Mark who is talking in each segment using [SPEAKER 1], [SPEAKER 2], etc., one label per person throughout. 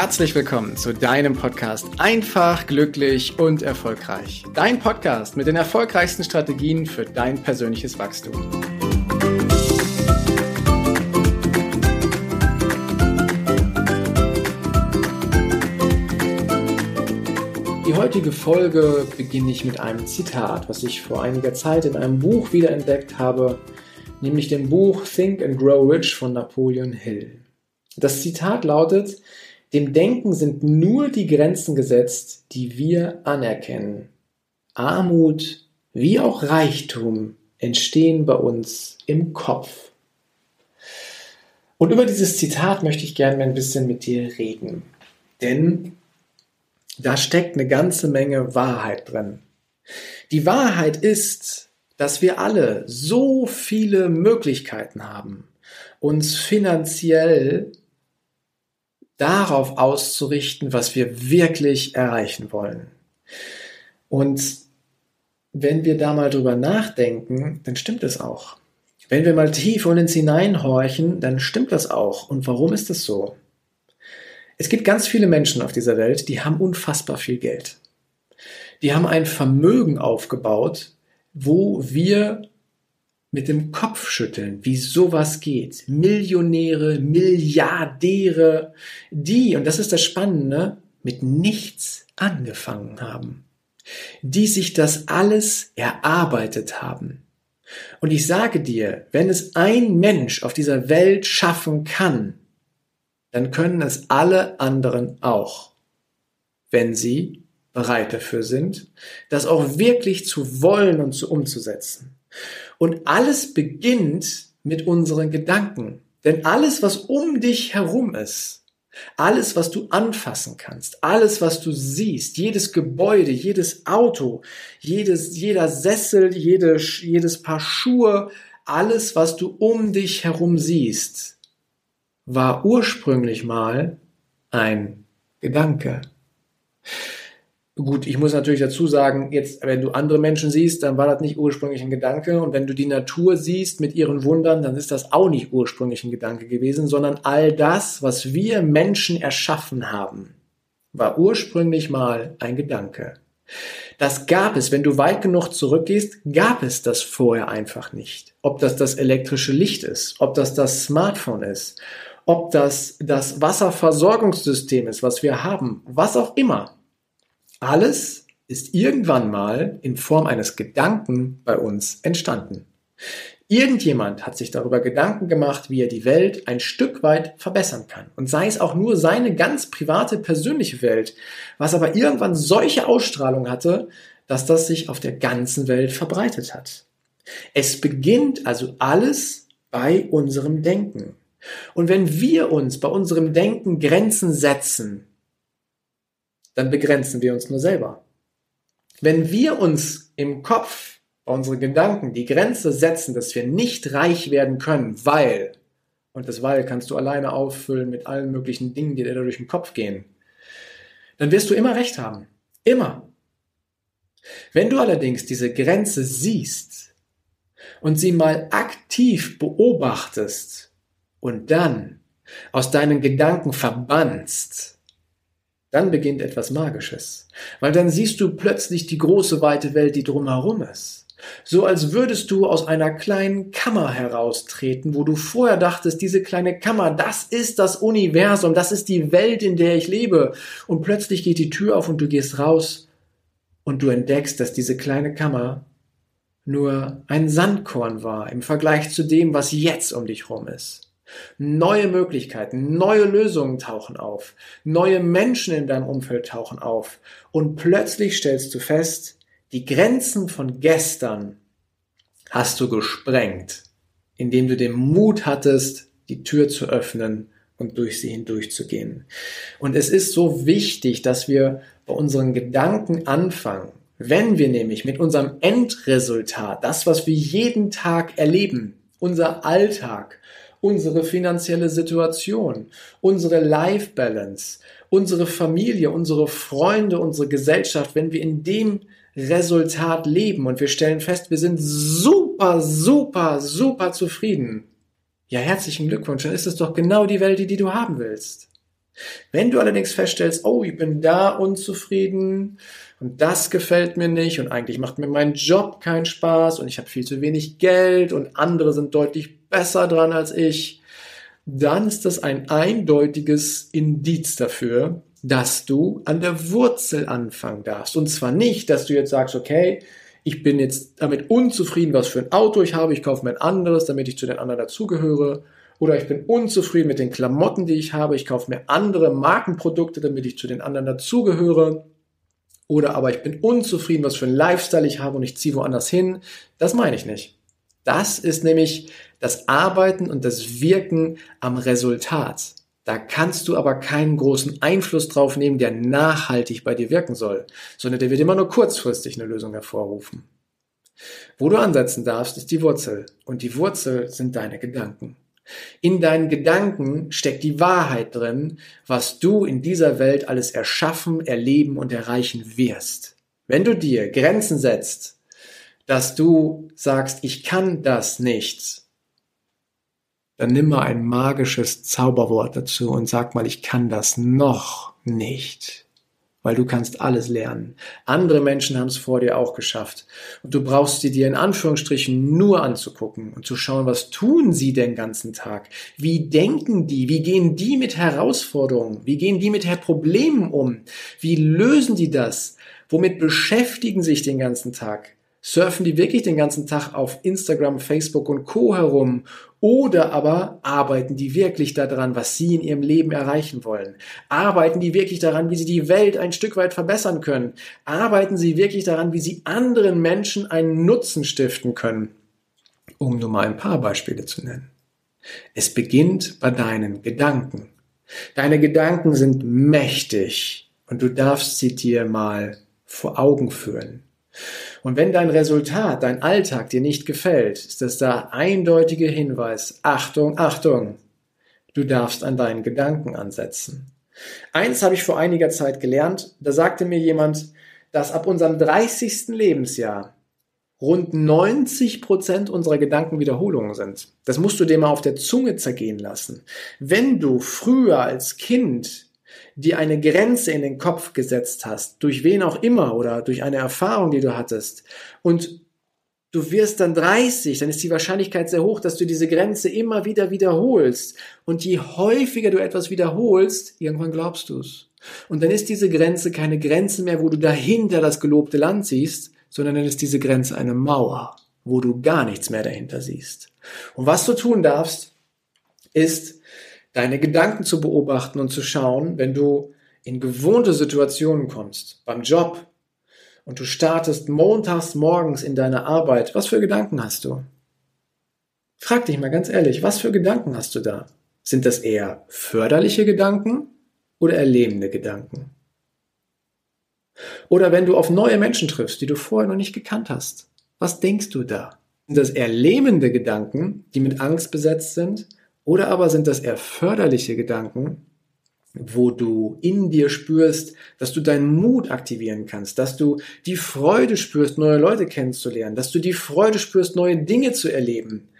[SPEAKER 1] herzlich willkommen zu deinem Podcast Einfach, glücklich und erfolgreich. Dein Podcast mit den erfolgreichsten Strategien für dein persönliches Wachstum. Die heutige Folge beginne ich mit einem Zitat, was ich vor einiger Zeit in einem Buch wiederentdeckt habe, nämlich dem Buch Think and Grow Rich von Napoleon Hill. Das Zitat lautet, dem Denken sind nur die Grenzen gesetzt, die wir anerkennen. Armut wie auch Reichtum entstehen bei uns im Kopf. Und über dieses Zitat möchte ich gerne ein bisschen mit dir reden. Denn da steckt eine ganze Menge Wahrheit drin. Die Wahrheit ist, dass wir alle so viele Möglichkeiten haben, uns finanziell darauf auszurichten, was wir wirklich erreichen wollen. Und wenn wir da mal drüber nachdenken, dann stimmt es auch. Wenn wir mal tief und ins hineinhorchen, dann stimmt das auch. Und warum ist das so? Es gibt ganz viele Menschen auf dieser Welt, die haben unfassbar viel Geld. Die haben ein Vermögen aufgebaut, wo wir mit dem Kopf schütteln, wie sowas geht. Millionäre, Milliardäre, die, und das ist das Spannende, mit nichts angefangen haben. Die sich das alles erarbeitet haben. Und ich sage dir, wenn es ein Mensch auf dieser Welt schaffen kann, dann können es alle anderen auch, wenn sie bereit dafür sind, das auch wirklich zu wollen und zu umzusetzen. Und alles beginnt mit unseren Gedanken. Denn alles, was um dich herum ist, alles, was du anfassen kannst, alles, was du siehst, jedes Gebäude, jedes Auto, jedes, jeder Sessel, jede, jedes Paar Schuhe, alles, was du um dich herum siehst, war ursprünglich mal ein Gedanke. Gut, ich muss natürlich dazu sagen, jetzt, wenn du andere Menschen siehst, dann war das nicht ursprünglich ein Gedanke. Und wenn du die Natur siehst mit ihren Wundern, dann ist das auch nicht ursprünglich ein Gedanke gewesen, sondern all das, was wir Menschen erschaffen haben, war ursprünglich mal ein Gedanke. Das gab es, wenn du weit genug zurückgehst, gab es das vorher einfach nicht. Ob das das elektrische Licht ist, ob das das Smartphone ist, ob das das Wasserversorgungssystem ist, was wir haben, was auch immer. Alles ist irgendwann mal in Form eines Gedanken bei uns entstanden. Irgendjemand hat sich darüber Gedanken gemacht, wie er die Welt ein Stück weit verbessern kann. Und sei es auch nur seine ganz private, persönliche Welt, was aber irgendwann solche Ausstrahlung hatte, dass das sich auf der ganzen Welt verbreitet hat. Es beginnt also alles bei unserem Denken. Und wenn wir uns bei unserem Denken Grenzen setzen, dann begrenzen wir uns nur selber. Wenn wir uns im Kopf bei unseren Gedanken die Grenze setzen, dass wir nicht reich werden können, weil, und das weil kannst du alleine auffüllen mit allen möglichen Dingen, die dir durch den Kopf gehen, dann wirst du immer recht haben. Immer. Wenn du allerdings diese Grenze siehst und sie mal aktiv beobachtest und dann aus deinen Gedanken verbannst, dann beginnt etwas Magisches. Weil dann siehst du plötzlich die große weite Welt, die drumherum ist. So als würdest du aus einer kleinen Kammer heraustreten, wo du vorher dachtest, diese kleine Kammer, das ist das Universum, das ist die Welt, in der ich lebe. Und plötzlich geht die Tür auf und du gehst raus und du entdeckst, dass diese kleine Kammer nur ein Sandkorn war im Vergleich zu dem, was jetzt um dich rum ist. Neue Möglichkeiten, neue Lösungen tauchen auf, neue Menschen in deinem Umfeld tauchen auf und plötzlich stellst du fest, die Grenzen von gestern hast du gesprengt, indem du den Mut hattest, die Tür zu öffnen und durch sie hindurchzugehen. Und es ist so wichtig, dass wir bei unseren Gedanken anfangen. Wenn wir nämlich mit unserem Endresultat, das, was wir jeden Tag erleben, unser Alltag, unsere finanzielle Situation, unsere Life Balance, unsere Familie, unsere Freunde, unsere Gesellschaft, wenn wir in dem Resultat leben und wir stellen fest, wir sind super, super, super zufrieden. Ja, herzlichen Glückwunsch, dann ist es doch genau die Welt, die, du haben willst. Wenn du allerdings feststellst, oh, ich bin da unzufrieden und das gefällt mir nicht und eigentlich macht mir mein Job keinen Spaß und ich habe viel zu wenig Geld und andere sind deutlich besser dran als ich, dann ist das ein eindeutiges Indiz dafür, dass du an der Wurzel anfangen darfst. Und zwar nicht, dass du jetzt sagst, okay, ich bin jetzt damit unzufrieden, was für ein Auto ich habe, ich kaufe mir ein anderes, damit ich zu den anderen dazugehöre. Oder ich bin unzufrieden mit den Klamotten, die ich habe, ich kaufe mir andere Markenprodukte, damit ich zu den anderen dazugehöre. Oder aber ich bin unzufrieden, was für ein Lifestyle ich habe und ich ziehe woanders hin. Das meine ich nicht. Das ist nämlich das Arbeiten und das Wirken am Resultat. Da kannst du aber keinen großen Einfluss drauf nehmen, der nachhaltig bei dir wirken soll, sondern der wird immer nur kurzfristig eine Lösung hervorrufen. Wo du ansetzen darfst, ist die Wurzel. Und die Wurzel sind deine Gedanken. In deinen Gedanken steckt die Wahrheit drin, was du in dieser Welt alles erschaffen, erleben und erreichen wirst. Wenn du dir Grenzen setzt, dass du sagst, ich kann das nicht, dann nimm mal ein magisches Zauberwort dazu und sag mal, ich kann das noch nicht. Weil du kannst alles lernen. Andere Menschen haben es vor dir auch geschafft. Und du brauchst sie dir in Anführungsstrichen nur anzugucken und zu schauen, was tun sie den ganzen Tag? Wie denken die? Wie gehen die mit Herausforderungen? Wie gehen die mit Problemen um? Wie lösen die das? Womit beschäftigen sich den ganzen Tag? Surfen die wirklich den ganzen Tag auf Instagram, Facebook und Co herum? Oder aber arbeiten die wirklich daran, was sie in ihrem Leben erreichen wollen? Arbeiten die wirklich daran, wie sie die Welt ein Stück weit verbessern können? Arbeiten sie wirklich daran, wie sie anderen Menschen einen Nutzen stiften können? Um nur mal ein paar Beispiele zu nennen. Es beginnt bei deinen Gedanken. Deine Gedanken sind mächtig und du darfst sie dir mal vor Augen führen. Und wenn dein Resultat, dein Alltag dir nicht gefällt, ist das der eindeutige Hinweis, Achtung, Achtung, du darfst an deinen Gedanken ansetzen. Eins habe ich vor einiger Zeit gelernt, da sagte mir jemand, dass ab unserem 30. Lebensjahr rund 90 Prozent unserer Gedanken Wiederholungen sind. Das musst du dir mal auf der Zunge zergehen lassen. Wenn du früher als Kind dir eine Grenze in den Kopf gesetzt hast, durch wen auch immer oder durch eine Erfahrung, die du hattest, und du wirst dann 30, dann ist die Wahrscheinlichkeit sehr hoch, dass du diese Grenze immer wieder wiederholst. Und je häufiger du etwas wiederholst, irgendwann glaubst du es. Und dann ist diese Grenze keine Grenze mehr, wo du dahinter das gelobte Land siehst, sondern dann ist diese Grenze eine Mauer, wo du gar nichts mehr dahinter siehst. Und was du tun darfst, ist, deine Gedanken zu beobachten und zu schauen, wenn du in gewohnte Situationen kommst, beim Job, und du startest montags morgens in deiner Arbeit, was für Gedanken hast du? Frag dich mal ganz ehrlich, was für Gedanken hast du da? Sind das eher förderliche Gedanken oder erlebende Gedanken? Oder wenn du auf neue Menschen triffst, die du vorher noch nicht gekannt hast, was denkst du da? Sind das eher lähmende Gedanken, die mit Angst besetzt sind? Oder aber sind das eher förderliche Gedanken, wo du in dir spürst, dass du deinen Mut aktivieren kannst, dass du die Freude spürst, neue Leute kennenzulernen, dass du die Freude spürst, neue Dinge zu erleben.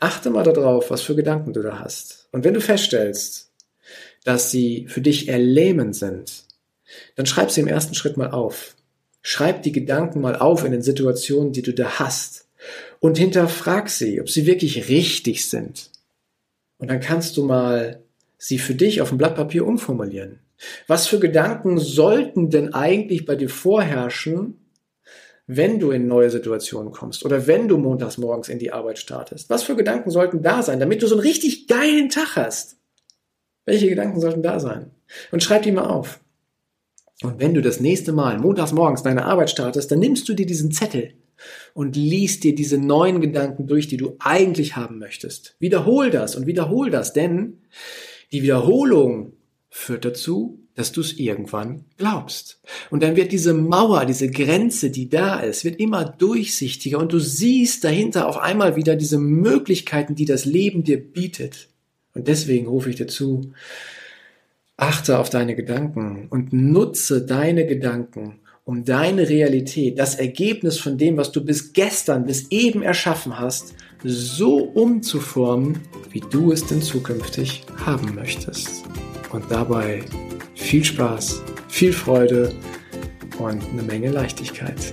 [SPEAKER 1] Achte mal darauf, was für Gedanken du da hast. Und wenn du feststellst, dass sie für dich erlähmend sind, dann schreib sie im ersten Schritt mal auf. Schreib die Gedanken mal auf in den Situationen, die du da hast. Und hinterfrag sie, ob sie wirklich richtig sind. Und dann kannst du mal sie für dich auf dem Blatt Papier umformulieren. Was für Gedanken sollten denn eigentlich bei dir vorherrschen, wenn du in neue Situationen kommst oder wenn du montags morgens in die Arbeit startest? Was für Gedanken sollten da sein, damit du so einen richtig geilen Tag hast? Welche Gedanken sollten da sein? Und schreib die mal auf. Und wenn du das nächste Mal montags morgens deine Arbeit startest, dann nimmst du dir diesen Zettel und liest dir diese neuen Gedanken durch, die du eigentlich haben möchtest. Wiederhol das und wiederhol das, denn die Wiederholung führt dazu, dass du es irgendwann glaubst. Und dann wird diese Mauer, diese Grenze, die da ist, wird immer durchsichtiger und du siehst dahinter auf einmal wieder diese Möglichkeiten, die das Leben dir bietet. Und deswegen rufe ich dir zu, achte auf deine Gedanken und nutze deine Gedanken, um deine Realität, das Ergebnis von dem, was du bis gestern, bis eben erschaffen hast, so umzuformen, wie du es denn zukünftig haben möchtest. und dabei viel Spaß, viel Freude und eine Menge Leichtigkeit.